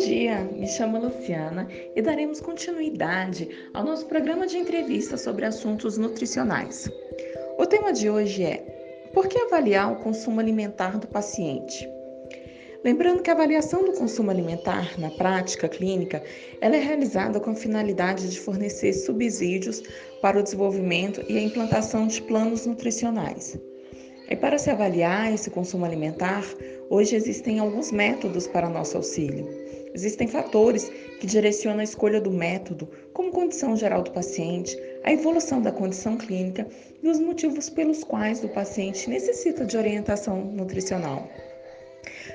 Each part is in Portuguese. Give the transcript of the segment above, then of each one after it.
dia, me chamo Luciana e daremos continuidade ao nosso programa de entrevistas sobre assuntos nutricionais. O tema de hoje é Por que avaliar o consumo alimentar do paciente? Lembrando que a avaliação do consumo alimentar na prática clínica ela é realizada com a finalidade de fornecer subsídios para o desenvolvimento e a implantação de planos nutricionais. E para se avaliar esse consumo alimentar, hoje existem alguns métodos para nosso auxílio. Existem fatores que direcionam a escolha do método, como condição geral do paciente, a evolução da condição clínica e os motivos pelos quais o paciente necessita de orientação nutricional.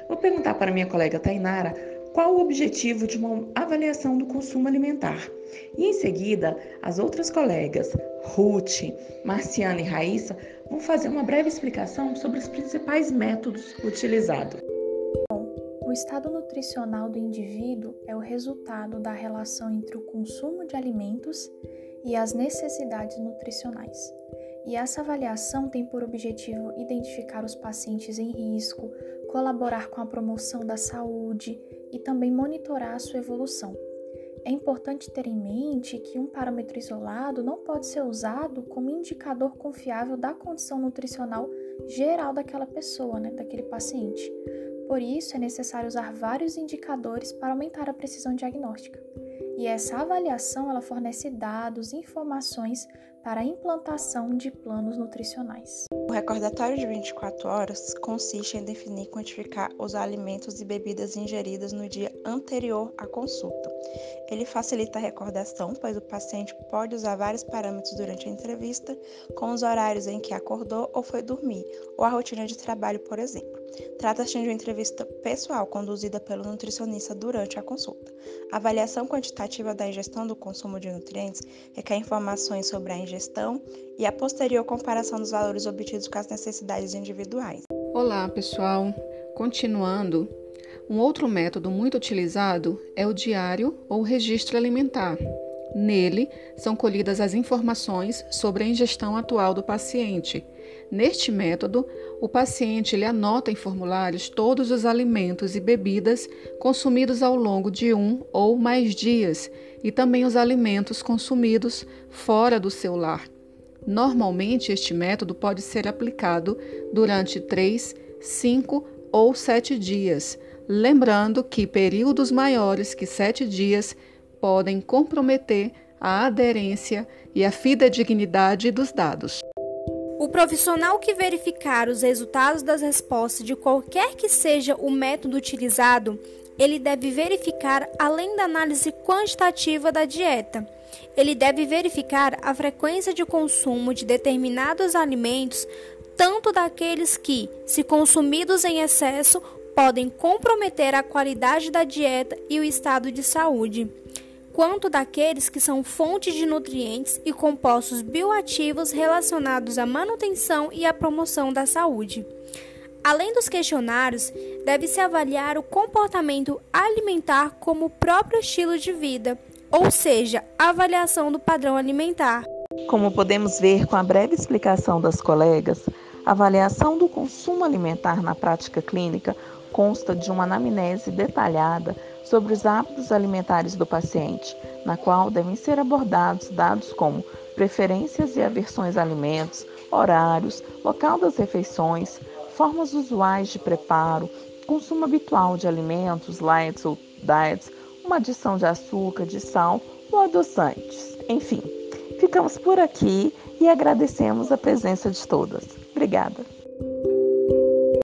Vou perguntar para minha colega Tainara qual o objetivo de uma avaliação do consumo alimentar. E em seguida, as outras colegas, Ruth, Marciana e Raíssa, vão fazer uma breve explicação sobre os principais métodos utilizados. Estado nutricional do indivíduo é o resultado da relação entre o consumo de alimentos e as necessidades nutricionais. E essa avaliação tem por objetivo identificar os pacientes em risco, colaborar com a promoção da saúde e também monitorar a sua evolução. É importante ter em mente que um parâmetro isolado não pode ser usado como indicador confiável da condição nutricional geral daquela pessoa, né, daquele paciente. Por isso, é necessário usar vários indicadores para aumentar a precisão diagnóstica. E essa avaliação ela fornece dados e informações para a implantação de planos nutricionais. Recordatório de 24 horas consiste em definir e quantificar os alimentos e bebidas ingeridas no dia anterior à consulta. Ele facilita a recordação, pois o paciente pode usar vários parâmetros durante a entrevista, como os horários em que acordou ou foi dormir, ou a rotina de trabalho, por exemplo. Trata-se de uma entrevista pessoal conduzida pelo nutricionista durante a consulta. A avaliação quantitativa da ingestão do consumo de nutrientes requer informações sobre a ingestão gestão e a posterior comparação dos valores obtidos com as necessidades individuais. Olá, pessoal. Continuando, um outro método muito utilizado é o diário ou registro alimentar. Nele são colhidas as informações sobre a ingestão atual do paciente. Neste método, o paciente ele anota em formulários todos os alimentos e bebidas consumidos ao longo de um ou mais dias e também os alimentos consumidos fora do seu lar. Normalmente, este método pode ser aplicado durante 3, 5 ou 7 dias, lembrando que períodos maiores que 7 dias podem comprometer a aderência e a fidedignidade dos dados. O profissional que verificar os resultados das respostas de qualquer que seja o método utilizado, ele deve verificar além da análise quantitativa da dieta. Ele deve verificar a frequência de consumo de determinados alimentos, tanto daqueles que, se consumidos em excesso, podem comprometer a qualidade da dieta e o estado de saúde quanto daqueles que são fontes de nutrientes e compostos bioativos relacionados à manutenção e à promoção da saúde. Além dos questionários, deve-se avaliar o comportamento alimentar como próprio estilo de vida, ou seja, avaliação do padrão alimentar. Como podemos ver com a breve explicação das colegas, a avaliação do consumo alimentar na prática clínica consta de uma anamnese detalhada sobre os hábitos alimentares do paciente, na qual devem ser abordados dados como preferências e aversões a alimentos, horários, local das refeições, formas usuais de preparo, consumo habitual de alimentos, lights ou diets, uma adição de açúcar, de sal ou adoçantes. Enfim, ficamos por aqui e agradecemos a presença de todas. Obrigada.